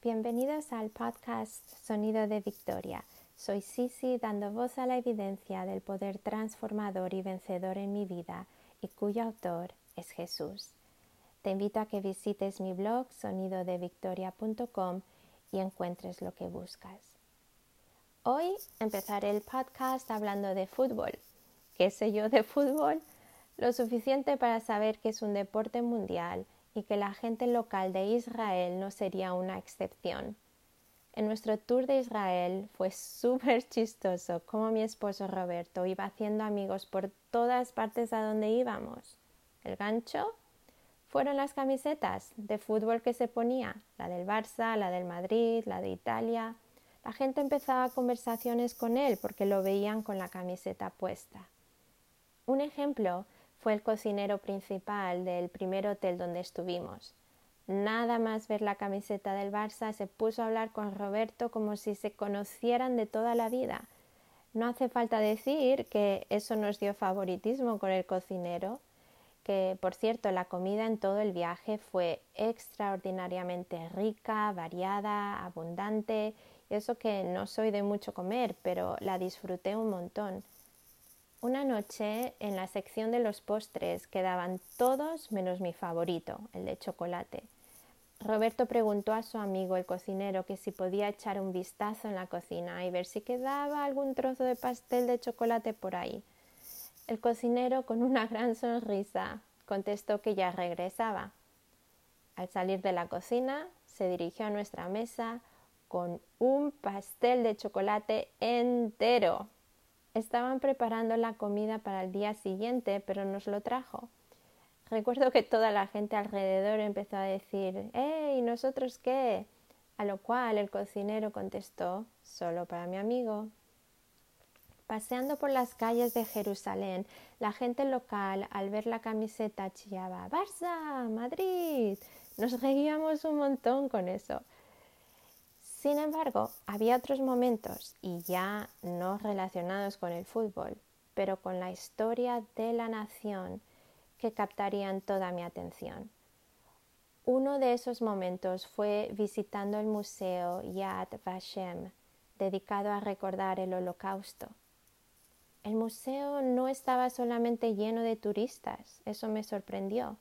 Bienvenidos al podcast Sonido de Victoria. Soy Sisi dando voz a la evidencia del poder transformador y vencedor en mi vida y cuyo autor es Jesús. Te invito a que visites mi blog sonidodevictoria.com y encuentres lo que buscas. Hoy empezaré el podcast hablando de fútbol. ¿Qué sé yo de fútbol? Lo suficiente para saber que es un deporte mundial y que la gente local de Israel no sería una excepción. En nuestro tour de Israel fue súper chistoso como mi esposo Roberto iba haciendo amigos por todas partes a donde íbamos. El gancho fueron las camisetas de fútbol que se ponía, la del Barça, la del Madrid, la de Italia. La gente empezaba conversaciones con él porque lo veían con la camiseta puesta. Un ejemplo fue el cocinero principal del primer hotel donde estuvimos. Nada más ver la camiseta del Barça se puso a hablar con Roberto como si se conocieran de toda la vida. No hace falta decir que eso nos dio favoritismo con el cocinero, que por cierto la comida en todo el viaje fue extraordinariamente rica, variada, abundante, eso que no soy de mucho comer, pero la disfruté un montón. Una noche en la sección de los postres quedaban todos menos mi favorito, el de chocolate. Roberto preguntó a su amigo el cocinero que si podía echar un vistazo en la cocina y ver si quedaba algún trozo de pastel de chocolate por ahí. El cocinero, con una gran sonrisa, contestó que ya regresaba. Al salir de la cocina, se dirigió a nuestra mesa con un pastel de chocolate entero. Estaban preparando la comida para el día siguiente, pero nos lo trajo. Recuerdo que toda la gente alrededor empezó a decir ¡Eh! ¿Y nosotros qué? A lo cual el cocinero contestó solo para mi amigo. Paseando por las calles de Jerusalén, la gente local al ver la camiseta chillaba Barça, Madrid. Nos reíamos un montón con eso. Sin embargo, había otros momentos, y ya no relacionados con el fútbol, pero con la historia de la nación, que captarían toda mi atención. Uno de esos momentos fue visitando el museo Yad Vashem, dedicado a recordar el holocausto. El museo no estaba solamente lleno de turistas, eso me sorprendió.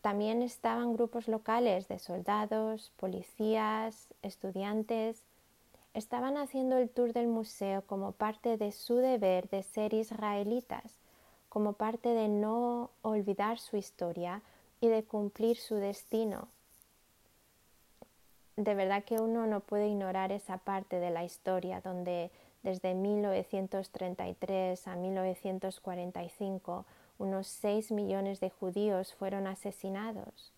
También estaban grupos locales de soldados, policías, estudiantes. Estaban haciendo el tour del museo como parte de su deber de ser israelitas, como parte de no olvidar su historia y de cumplir su destino. De verdad que uno no puede ignorar esa parte de la historia donde desde 1933 a 1945 unos 6 millones de judíos fueron asesinados.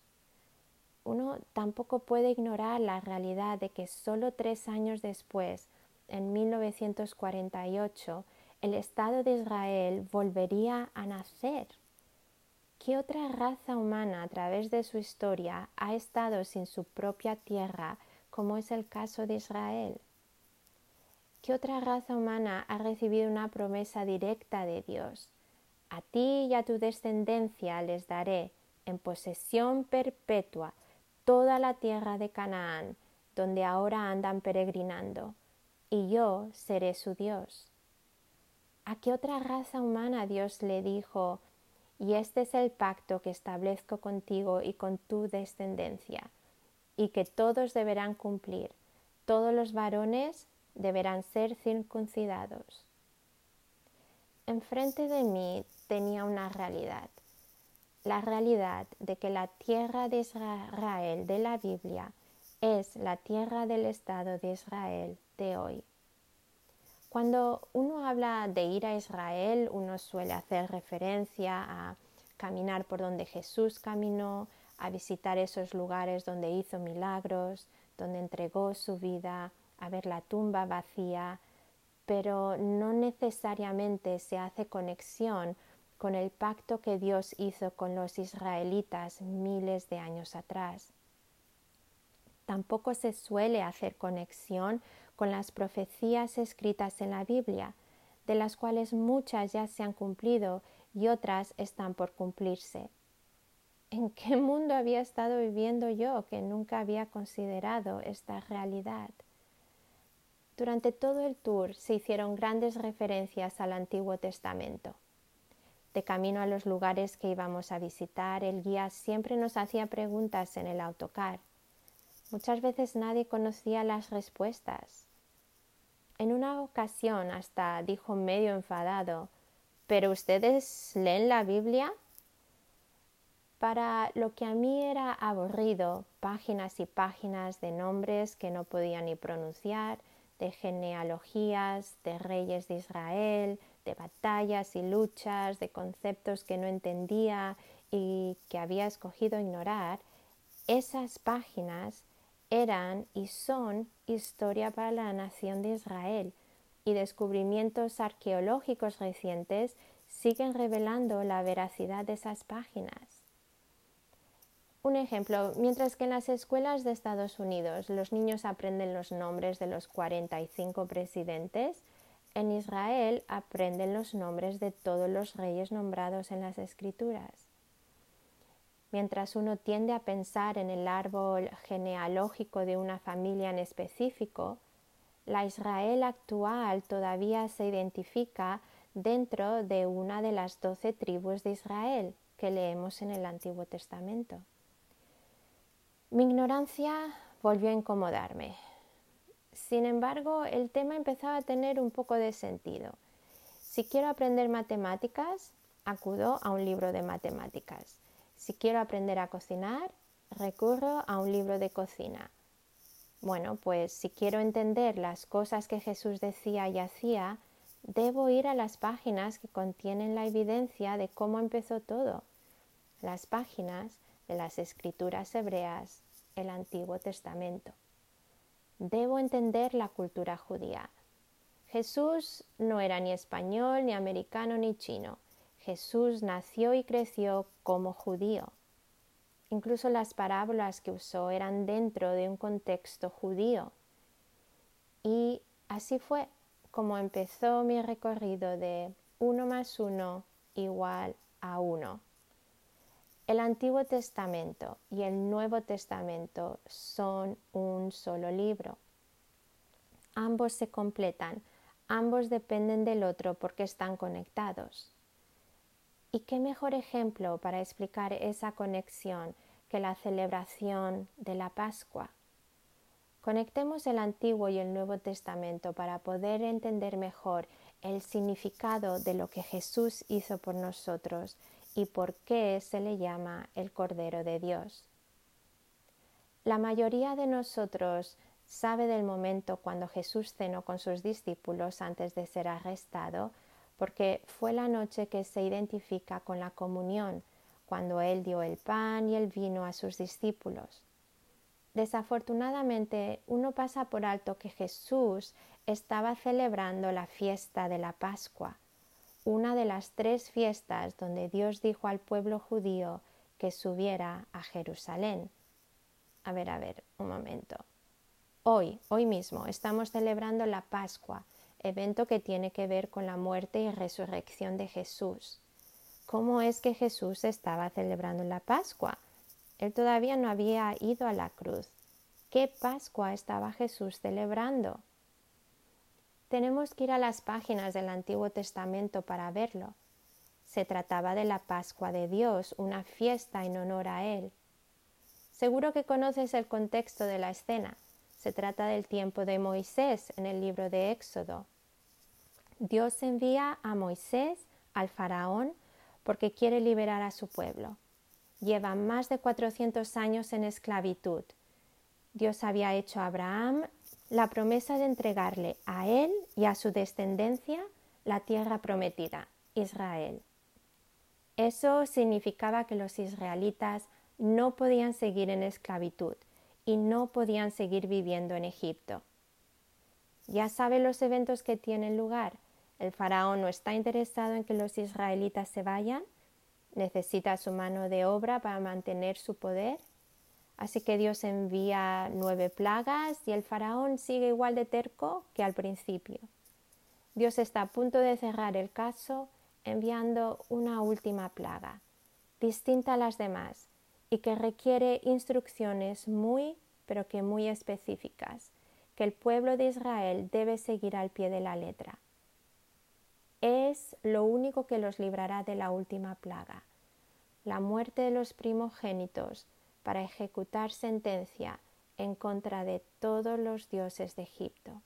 Uno tampoco puede ignorar la realidad de que solo tres años después, en 1948, el Estado de Israel volvería a nacer. ¿Qué otra raza humana a través de su historia ha estado sin su propia tierra, como es el caso de Israel? ¿Qué otra raza humana ha recibido una promesa directa de Dios? A ti y a tu descendencia les daré en posesión perpetua toda la tierra de Canaán, donde ahora andan peregrinando, y yo seré su Dios. ¿A qué otra raza humana Dios le dijo, y este es el pacto que establezco contigo y con tu descendencia, y que todos deberán cumplir, todos los varones deberán ser circuncidados? Enfrente de mí tenía una realidad, la realidad de que la tierra de Israel de la Biblia es la tierra del Estado de Israel de hoy. Cuando uno habla de ir a Israel, uno suele hacer referencia a caminar por donde Jesús caminó, a visitar esos lugares donde hizo milagros, donde entregó su vida, a ver la tumba vacía, pero no necesariamente se hace conexión con el pacto que Dios hizo con los israelitas miles de años atrás. Tampoco se suele hacer conexión con las profecías escritas en la Biblia, de las cuales muchas ya se han cumplido y otras están por cumplirse. ¿En qué mundo había estado viviendo yo que nunca había considerado esta realidad? Durante todo el tour se hicieron grandes referencias al Antiguo Testamento. De camino a los lugares que íbamos a visitar, el guía siempre nos hacía preguntas en el autocar. Muchas veces nadie conocía las respuestas. En una ocasión hasta dijo medio enfadado, ¿pero ustedes leen la Biblia? Para lo que a mí era aburrido, páginas y páginas de nombres que no podía ni pronunciar, de genealogías, de reyes de Israel, de batallas y luchas, de conceptos que no entendía y que había escogido ignorar, esas páginas eran y son historia para la nación de Israel y descubrimientos arqueológicos recientes siguen revelando la veracidad de esas páginas. Un ejemplo, mientras que en las escuelas de Estados Unidos los niños aprenden los nombres de los 45 presidentes, en Israel aprenden los nombres de todos los reyes nombrados en las escrituras. Mientras uno tiende a pensar en el árbol genealógico de una familia en específico, la Israel actual todavía se identifica dentro de una de las doce tribus de Israel que leemos en el Antiguo Testamento. Mi ignorancia volvió a incomodarme. Sin embargo, el tema empezaba a tener un poco de sentido. Si quiero aprender matemáticas, acudo a un libro de matemáticas. Si quiero aprender a cocinar, recurro a un libro de cocina. Bueno, pues si quiero entender las cosas que Jesús decía y hacía, debo ir a las páginas que contienen la evidencia de cómo empezó todo, las páginas de las escrituras hebreas el Antiguo Testamento. Debo entender la cultura judía. Jesús no era ni español, ni americano, ni chino. Jesús nació y creció como judío. Incluso las parábolas que usó eran dentro de un contexto judío. Y así fue como empezó mi recorrido de uno más uno igual a uno. El Antiguo Testamento y el Nuevo Testamento son un solo libro. Ambos se completan, ambos dependen del otro porque están conectados. ¿Y qué mejor ejemplo para explicar esa conexión que la celebración de la Pascua? Conectemos el Antiguo y el Nuevo Testamento para poder entender mejor el significado de lo que Jesús hizo por nosotros y por qué se le llama el Cordero de Dios. La mayoría de nosotros sabe del momento cuando Jesús cenó con sus discípulos antes de ser arrestado, porque fue la noche que se identifica con la comunión, cuando Él dio el pan y el vino a sus discípulos. Desafortunadamente, uno pasa por alto que Jesús estaba celebrando la fiesta de la Pascua, una de las tres fiestas donde Dios dijo al pueblo judío que subiera a Jerusalén. A ver, a ver, un momento. Hoy, hoy mismo, estamos celebrando la Pascua, evento que tiene que ver con la muerte y resurrección de Jesús. ¿Cómo es que Jesús estaba celebrando la Pascua? Él todavía no había ido a la cruz. ¿Qué Pascua estaba Jesús celebrando? Tenemos que ir a las páginas del Antiguo Testamento para verlo. Se trataba de la Pascua de Dios, una fiesta en honor a Él. Seguro que conoces el contexto de la escena. Se trata del tiempo de Moisés en el libro de Éxodo. Dios envía a Moisés al faraón porque quiere liberar a su pueblo. Lleva más de 400 años en esclavitud. Dios había hecho a Abraham la promesa de entregarle a él y a su descendencia la tierra prometida, Israel. Eso significaba que los israelitas no podían seguir en esclavitud y no podían seguir viviendo en Egipto. Ya sabe los eventos que tienen lugar. El faraón no está interesado en que los israelitas se vayan, necesita su mano de obra para mantener su poder Así que Dios envía nueve plagas y el faraón sigue igual de terco que al principio. Dios está a punto de cerrar el caso enviando una última plaga, distinta a las demás, y que requiere instrucciones muy, pero que muy específicas, que el pueblo de Israel debe seguir al pie de la letra. Es lo único que los librará de la última plaga, la muerte de los primogénitos para ejecutar sentencia en contra de todos los dioses de Egipto.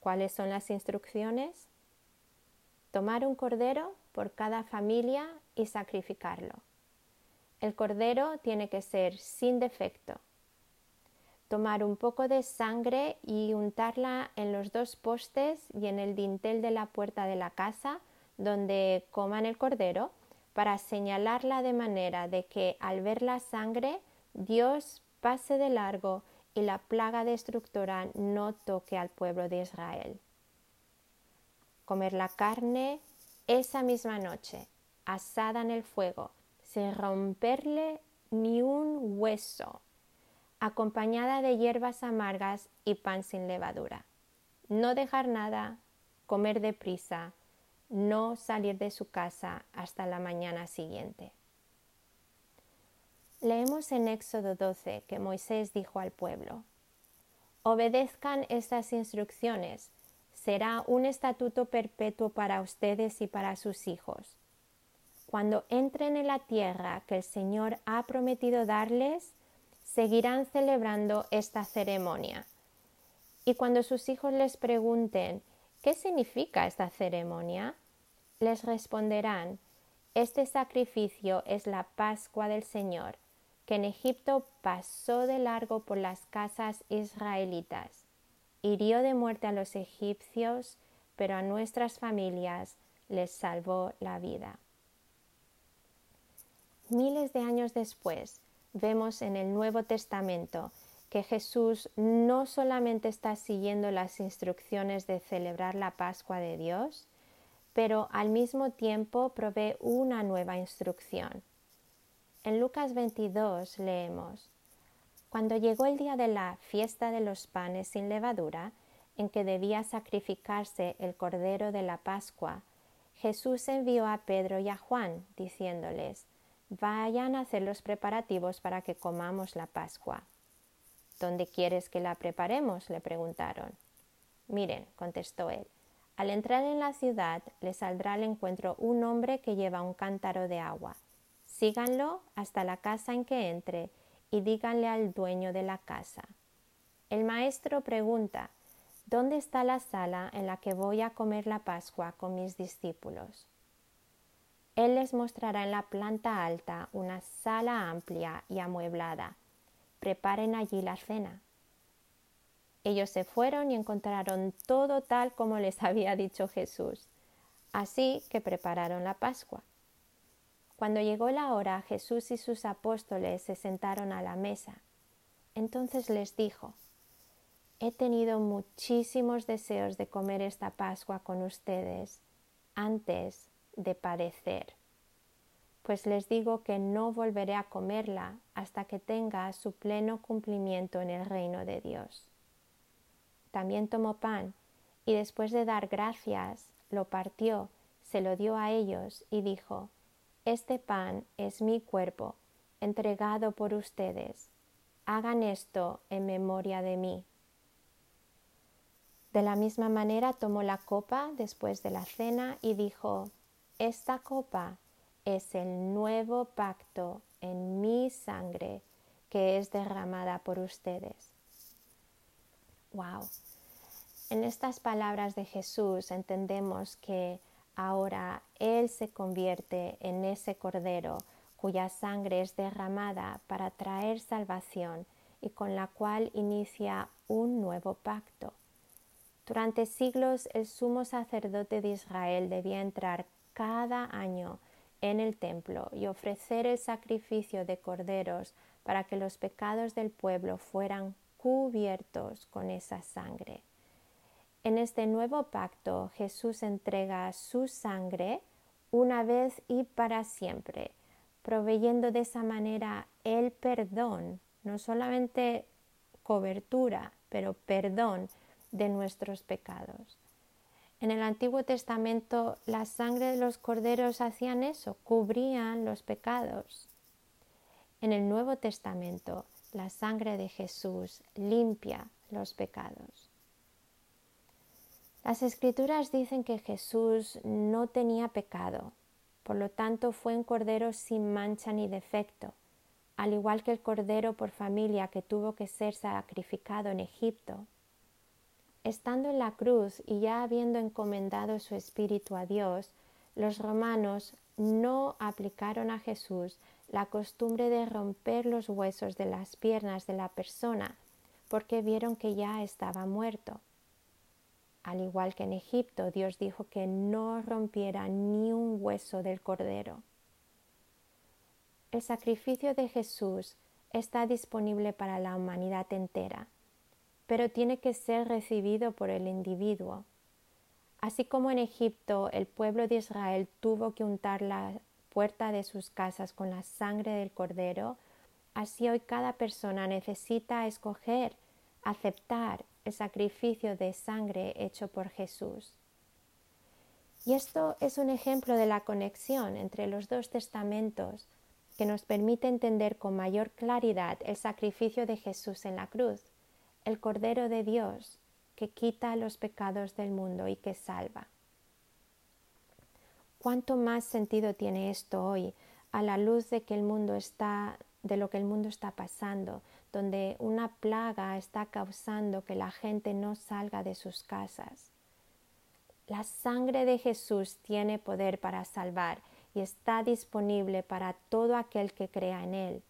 ¿Cuáles son las instrucciones? Tomar un cordero por cada familia y sacrificarlo. El cordero tiene que ser sin defecto. Tomar un poco de sangre y untarla en los dos postes y en el dintel de la puerta de la casa donde coman el cordero para señalarla de manera de que al ver la sangre Dios pase de largo y la plaga destructora no toque al pueblo de Israel. Comer la carne esa misma noche, asada en el fuego, sin romperle ni un hueso, acompañada de hierbas amargas y pan sin levadura. No dejar nada, comer deprisa, no salir de su casa hasta la mañana siguiente. Leemos en Éxodo 12 que Moisés dijo al pueblo, Obedezcan estas instrucciones, será un estatuto perpetuo para ustedes y para sus hijos. Cuando entren en la tierra que el Señor ha prometido darles, seguirán celebrando esta ceremonia. Y cuando sus hijos les pregunten ¿qué significa esta ceremonia? les responderán Este sacrificio es la Pascua del Señor que en Egipto pasó de largo por las casas israelitas. Hirió de muerte a los egipcios, pero a nuestras familias les salvó la vida. Miles de años después, vemos en el Nuevo Testamento que Jesús no solamente está siguiendo las instrucciones de celebrar la Pascua de Dios, pero al mismo tiempo provee una nueva instrucción en Lucas 22 leemos, Cuando llegó el día de la fiesta de los panes sin levadura, en que debía sacrificarse el cordero de la Pascua, Jesús envió a Pedro y a Juan, diciéndoles, Vayan a hacer los preparativos para que comamos la Pascua. ¿Dónde quieres que la preparemos? le preguntaron. Miren, contestó él, al entrar en la ciudad le saldrá al encuentro un hombre que lleva un cántaro de agua Síganlo hasta la casa en que entre y díganle al dueño de la casa. El maestro pregunta, ¿dónde está la sala en la que voy a comer la Pascua con mis discípulos? Él les mostrará en la planta alta una sala amplia y amueblada. Preparen allí la cena. Ellos se fueron y encontraron todo tal como les había dicho Jesús. Así que prepararon la Pascua. Cuando llegó la hora, Jesús y sus apóstoles se sentaron a la mesa. Entonces les dijo, He tenido muchísimos deseos de comer esta Pascua con ustedes antes de padecer, pues les digo que no volveré a comerla hasta que tenga su pleno cumplimiento en el reino de Dios. También tomó pan y después de dar gracias, lo partió, se lo dio a ellos y dijo, este pan es mi cuerpo, entregado por ustedes. Hagan esto en memoria de mí. De la misma manera tomó la copa después de la cena y dijo, Esta copa es el nuevo pacto en mi sangre que es derramada por ustedes. Wow. En estas palabras de Jesús entendemos que Ahora Él se convierte en ese Cordero cuya sangre es derramada para traer salvación y con la cual inicia un nuevo pacto. Durante siglos el sumo sacerdote de Israel debía entrar cada año en el templo y ofrecer el sacrificio de corderos para que los pecados del pueblo fueran cubiertos con esa sangre. En este nuevo pacto Jesús entrega su sangre una vez y para siempre, proveyendo de esa manera el perdón, no solamente cobertura, pero perdón de nuestros pecados. En el Antiguo Testamento la sangre de los corderos hacían eso, cubrían los pecados. En el Nuevo Testamento, la sangre de Jesús limpia los pecados. Las escrituras dicen que Jesús no tenía pecado, por lo tanto fue un cordero sin mancha ni defecto, al igual que el cordero por familia que tuvo que ser sacrificado en Egipto. Estando en la cruz y ya habiendo encomendado su espíritu a Dios, los romanos no aplicaron a Jesús la costumbre de romper los huesos de las piernas de la persona, porque vieron que ya estaba muerto. Al igual que en Egipto, Dios dijo que no rompiera ni un hueso del cordero. El sacrificio de Jesús está disponible para la humanidad entera, pero tiene que ser recibido por el individuo. Así como en Egipto el pueblo de Israel tuvo que untar la puerta de sus casas con la sangre del cordero, así hoy cada persona necesita escoger, aceptar el sacrificio de sangre hecho por Jesús. Y esto es un ejemplo de la conexión entre los dos testamentos que nos permite entender con mayor claridad el sacrificio de Jesús en la cruz, el Cordero de Dios que quita los pecados del mundo y que salva. ¿Cuánto más sentido tiene esto hoy a la luz de que el mundo está de lo que el mundo está pasando, donde una plaga está causando que la gente no salga de sus casas. La sangre de Jesús tiene poder para salvar y está disponible para todo aquel que crea en Él.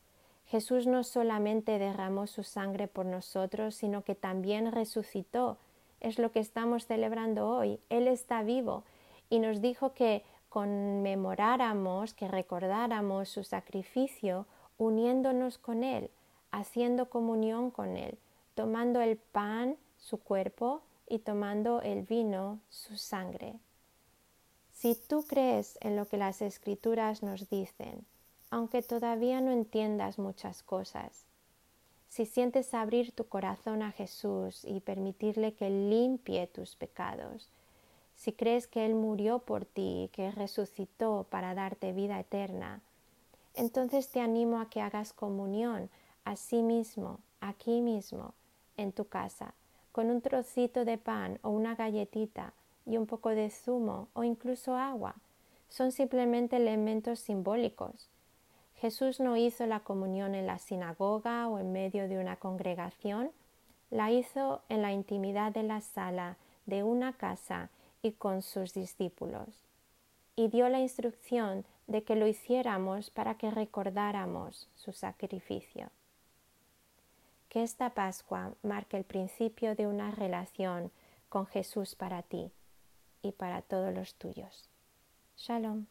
Jesús no solamente derramó su sangre por nosotros, sino que también resucitó. Es lo que estamos celebrando hoy. Él está vivo y nos dijo que conmemoráramos, que recordáramos su sacrificio uniéndonos con Él, haciendo comunión con Él, tomando el pan, su cuerpo, y tomando el vino, su sangre. Si tú crees en lo que las escrituras nos dicen, aunque todavía no entiendas muchas cosas, si sientes abrir tu corazón a Jesús y permitirle que limpie tus pecados, si crees que Él murió por ti y que resucitó para darte vida eterna, entonces te animo a que hagas comunión a sí mismo, aquí mismo, en tu casa, con un trocito de pan o una galletita y un poco de zumo o incluso agua. Son simplemente elementos simbólicos. Jesús no hizo la comunión en la sinagoga o en medio de una congregación, la hizo en la intimidad de la sala de una casa y con sus discípulos. Y dio la instrucción de que lo hiciéramos para que recordáramos su sacrificio. Que esta Pascua marque el principio de una relación con Jesús para ti y para todos los tuyos. Shalom.